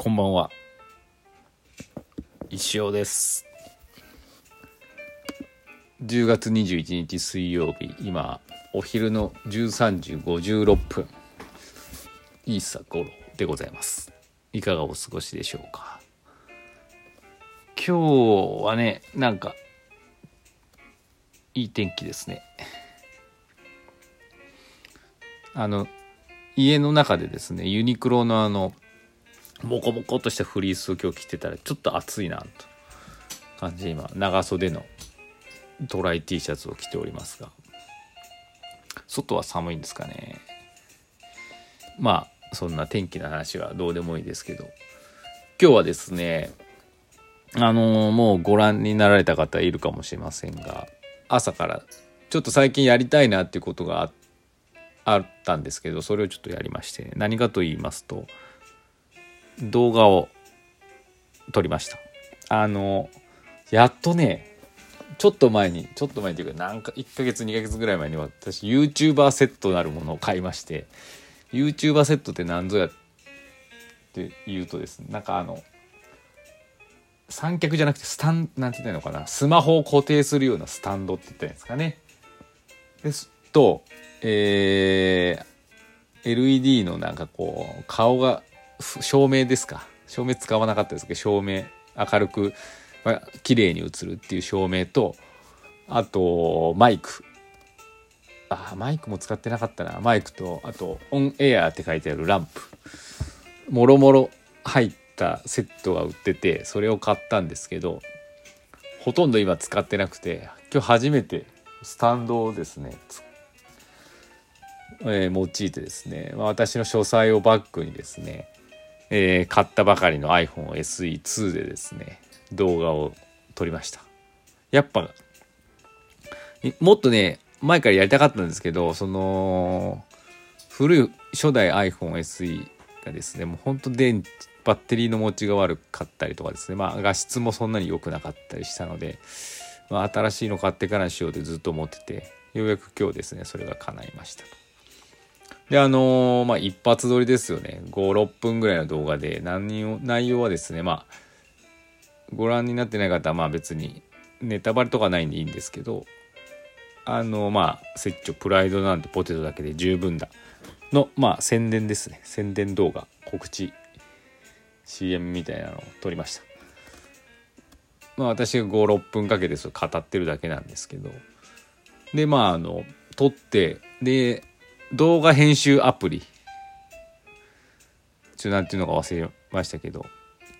こんばんは。石尾です。10月21日水曜日今お昼の13時56分。いいさ頃でございます。いかがお過ごしでしょうか。今日はねなんかいい天気ですね。あの家の中でですねユニクロのあのモコモコとしたフリースを今日着てたらちょっと暑いなと。感じ今長袖のトライ T シャツを着ておりますが。外は寒いんですかね。まあそんな天気の話はどうでもいいですけど。今日はですねあのー、もうご覧になられた方いるかもしれませんが朝からちょっと最近やりたいなっていうことがあったんですけどそれをちょっとやりまして何かと言いますと動画を撮りました。あのやっとねちょっと前にちょっと前っていうか何か1ヶ月2ヶ月ぐらい前に私 YouTuber セットなるものを買いまして YouTuber セットって何ぞやって言うとですねなんかあの三脚じゃなくてスタンなんて言ったのかなスマホを固定するようなスタンドって言ったんですかね。ですとえー、LED のなんかこう顔が照明ですか？照明使わなかったですけど照明明るく、まあ、綺麗に映るっていう照明とあとマイク。あマイクも使ってなかったな。マイクとあとオンエアって書いてあるランプ。もろもろ入ったセットが売っててそれを買ったんですけどほとんど今使ってなくて今日初めてスタンドをですねえー、用いてですね、まあ、私の書斎をバックにですねえー、買ったばかりの iPhone SE2 でですね動画を撮りましたやっぱもっとね前からやりたかったんですけどその古い初代 iPhone SE がですねもうほんと電バッテリーの持ちが悪かったりとかですねまあ画質もそんなに良くなかったりしたので、まあ、新しいの買ってからにしようってずっと思っててようやく今日ですねそれが叶いましたと。で、あのー、まあ、一発撮りですよね。5、6分ぐらいの動画で、何を、内容はですね、まあ、ご覧になってない方は、まあ別に、ネタバレとかないんでいいんですけど、あの、まあ、説長、プライドなんてポテトだけで十分だ。の、まあ、宣伝ですね。宣伝動画、告知、CM みたいなのを撮りました。まあ、私が5、6分かけてそれ語ってるだけなんですけど、で、まあ、あの、撮って、で、動画編集アプリ。ちょなんていうのか忘れましたけど。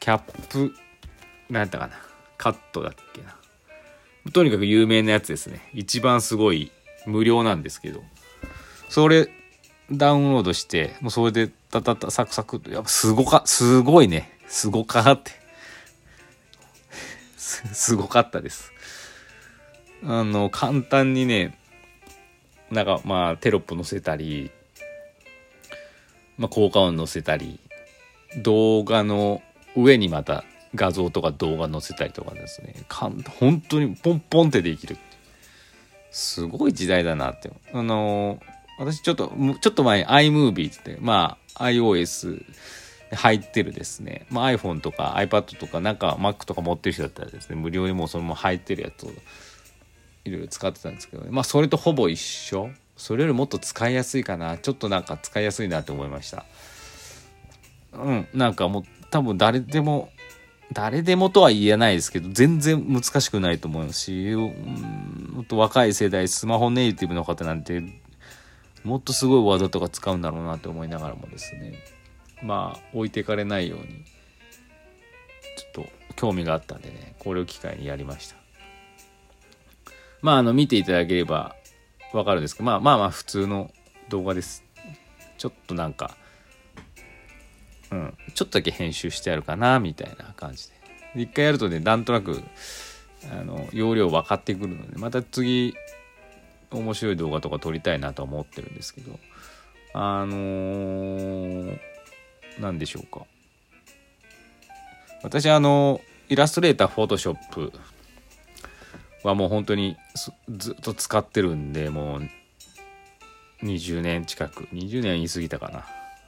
キャップ何やったかな。カットだっけな。とにかく有名なやつですね。一番すごい無料なんですけど。それダウンロードしてもうそれでタタタサクサクと。やっぱすごかすごいね。すごかって。すごかったです。あの簡単にねなんかまあテロップ載せたり、まあ、効果音載せたり動画の上にまた画像とか動画載せたりとかですね。かん本当にポンポンってできるすごい時代だなって。あの私ちょっとちょっと前 iMovie ってまあ iOS 入ってるですね、まあ、iPhone とか iPad とかなんか Mac とか持ってる人だったらですね無料でもうそのまま入ってるやつをいろいろ使ってたんですけど、ね、まあそれとほぼ一緒。それよりもっと使いやすいかな。ちょっとなんか使いやすいなって思いました。うん。なんかもう多分誰でも誰でもとは言えないですけど全然難しくないと思うし、うん、もっと若い世代スマホネイティブの方なんてもっとすごいワードとか使うんだろうなって思いながらもですね。まあ置いてかれないようにちょっと興味があったんでねこれを機会にやりました。まあ、あの、見ていただければわかるんですけど、まあまあまあ、普通の動画です。ちょっとなんか、うん、ちょっとだけ編集してあるかな、みたいな感じで。一回やるとね、なんとなく、あの、容量分かってくるので、また次、面白い動画とか撮りたいなと思ってるんですけど、あのー、何でしょうか。私、あの、イラストレーター、フォトショップはもう本当にずっと使ってるんでもう20年近く。20年言い過ぎたかな。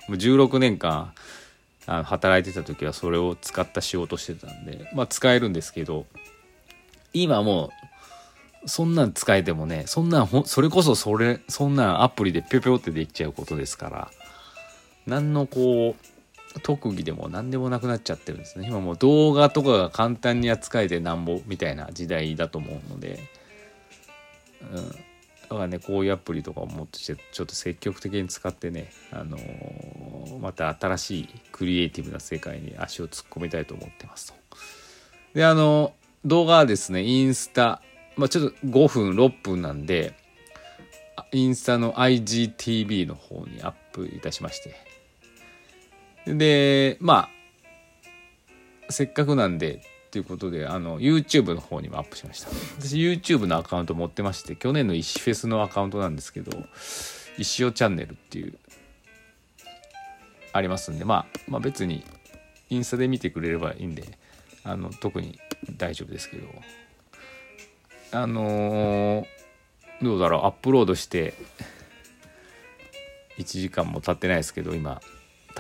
もう16年間あの働いてた時はそれを使った仕事してたんでまあ使えるんですけど今もうそんなん使えてもねそんなんほそれこそそれそんなんアプリでぴょぴょってできちゃうことですから何のこう特技でも何でもなくなっちゃってるんですね。今もう動画とかが簡単に扱えてなんぼみたいな時代だと思うので、うん、だからねこういうアプリとかをもっとしてちょっと積極的に使ってね、あのーまた新しいクリエイティブな世界に足を突っ込みたいと思ってますと。であの動画はですねインスタ、まあ、ちょっと5分6分なんでインスタの IGTV の方にアップいたしまして。でまあせっかくなんでということであの YouTube の方にもアップしました。私 YouTube のアカウント持ってまして去年の石フェスのアカウントなんですけど石尾チャンネルっていうありますんで、まあ、まあ別にインスタで見てくれればいいんであの特に大丈夫ですけど。あのーどうだろうアップロードして1時間も経ってないですけど今。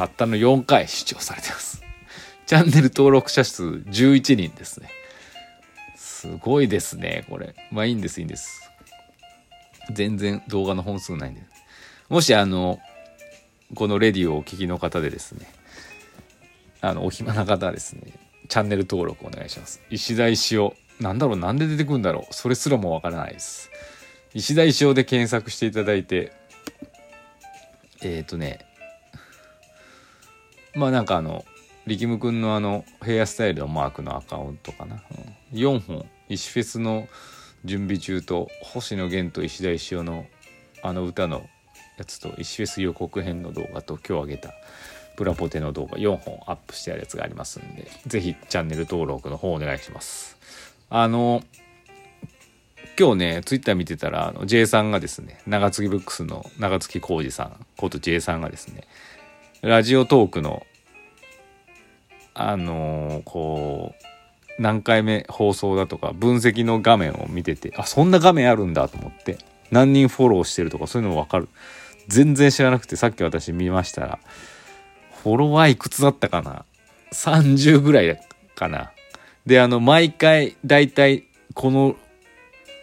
たったの4回視聴されてます。チャンネル登録者数11人ですね。すごいですねこれ。まあいいんですいいんです。全然動画の本数ないんで。もしあのこのレディオをお聞きの方でですね。あのお暇な方はですねチャンネル登録お願いします。石田石尾。なんだろうなんで出てくるんだろう。それすらもわからないです。石田石尾で検索していただいてえっ、ー、とねまあなんかあの力むくんのあのヘアスタイルのマークのアカウントかな、うん、4本石フェスの準備中と星野源と石田石尾のあの歌のやつと石フェス予告編の動画と今日あげたプラポテの動画4本アップしてあるやつがありますんで是非チャンネル登録の方お願いします。あの今日ねツイッター見てたらあの J さんがですね長継ぎブックスの長月浩二さんこと J さんがですねラジオトークのあのーこう何回目放送だとか分析の画面を見ててあそんな画面あるんだと思って何人フォローしてるとかそういうのも分かる。全然知らなくてさっき私見ましたらフォロワーいくつだったかな？30ぐらいかな。であの毎回だいたいこの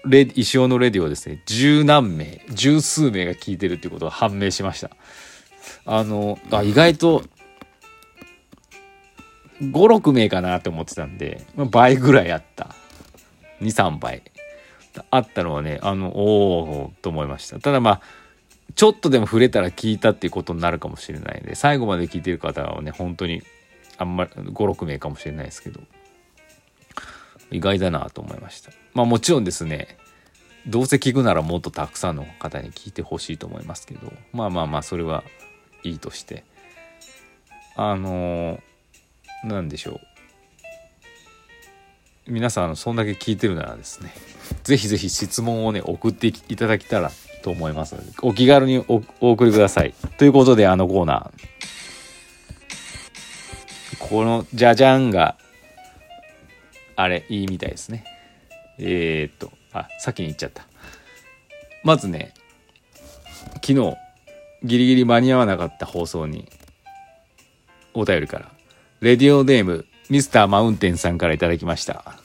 レ石尾のレディオですね十何名十数名が聞いてるっていうことが判明しました。あのあ意外と56名かなって思ってたんで、倍ぐらいあった。23倍。あったのはねあのおおと思いました。ただまあちょっとでも触れたら聞いたっていうことになるかもしれないんで最後まで聞いてる方はね本当にあんまり56名かもしれないですけど意外だなと思いました。まあもちろんですねどうせ聞くならもっとたくさんの方に聞いてほしいと思いますけどまあまあまあそれはいいとして。あの何でしょう。皆さんそんだけ聞いてるならですね。是非是非質問をね送っていただけたらと思いますのでお気軽にお送りください。ということであのコーナー。このじゃじゃんがあれいいみたいですね。えー、っとあ先に言っちゃった。まずね昨日ギリギリ間に合わなかった放送に。お便りから。レディオネームミスターマウンテンさんから頂きました。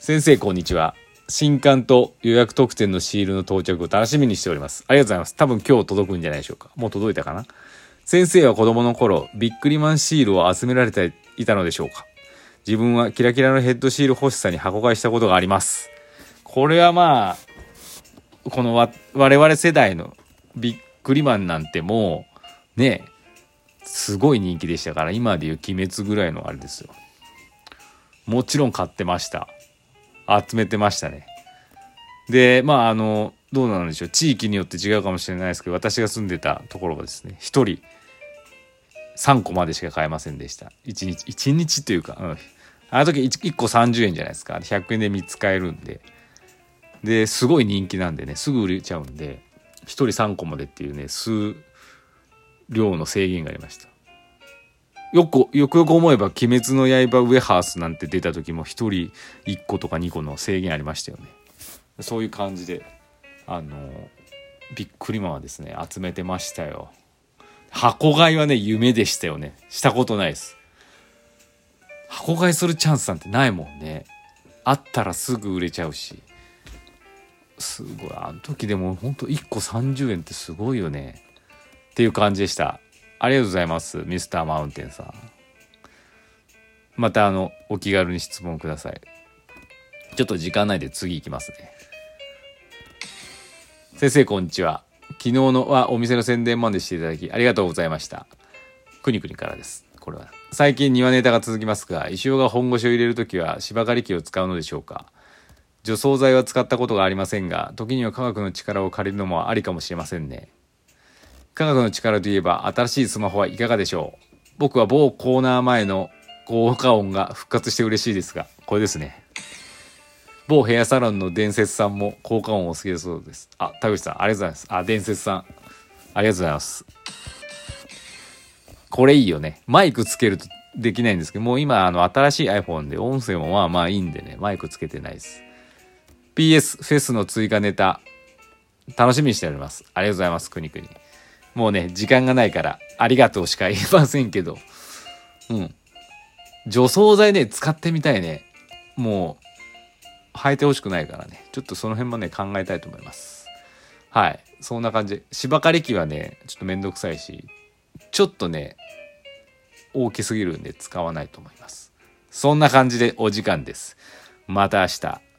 先生こんにちは。新刊と予約特典のシールの到着を楽しみにしております。ありがとうございます。多分今日届くんじゃないでしょうか。もう届いたかな。先生は子供の頃ビックリマンシールを集められていたのでしょうか。自分はキラキラのヘッドシール欲しさに箱買いしたことがあります。これはまあこの我々世代のビックリマンなんてもうねすごい人気でしたから今でいう鬼滅ぐらいのあれですよ。もちろん買ってました。集めてましたね。でまああのどうなんでしょう。地域によって違うかもしれないですけど私が住んでたところはですね1人3個までしか買えませんでした。1日1日というか、うん、あの時 1, 1個30円じゃないですか。100円で3つ買えるんで。ですごい人気なんでねすぐ売れちゃうんで。1人3個までっていうね数量の制限がありましたよくよくよく思えば「鬼滅の刃ウェハース」なんて出た時も1人1個とか2個の制限ありましたよねそういう感じであのびっくりマンはですね集めてましたよ箱買いはね、夢でしたよね。したことないです。箱買いするチャンスなんてないもんね。あったらすぐ売れちゃうし。すごい。あの時でもほんと1個30円ってすごいよね。っていう感じでした。ありがとうございます。ミスターマウンテンさん。またあの、お気軽に質問ください。ちょっと時間ないで次行きますね。先生こんにちは。昨日のはお店の宣伝までしていただきありがとうございました。くにくにからです。これは。最近庭ネタが続きますが、石尾が本腰を入れるときは芝刈り機を使うのでしょうか除草剤は使ったことがありませんが、時には科学の力を借りるのもありかもしれませんね。科学の力といえば新しいスマホはいかがでしょう？僕は某コーナー前の効果音が復活して嬉しいですが、これですね。某ヘアサロンの伝説さんも効果音お好きだそうです。あ、田口さん、ありがとうございます。あ、伝説さん、ありがとうございます。これいいよね。マイクつけるとできないんですけど、もう今、あの、新しい iPhone で音声もまあまあいいんでね、マイクつけてないです。PS フェスの追加ネタ、楽しみにしております。ありがとうございます、くにくに。もうね、時間がないから、ありがとうしか言いませんけど、うん。除草剤ね、使ってみたいね。もう、生えてほしくないからね。ちょっとその辺もね、考えたいと思います。はい。そんな感じ。芝刈り機はね、ちょっとめんどくさいし、ちょっとね、大きすぎるんで使わないと思います。そんな感じでお時間です。また明日。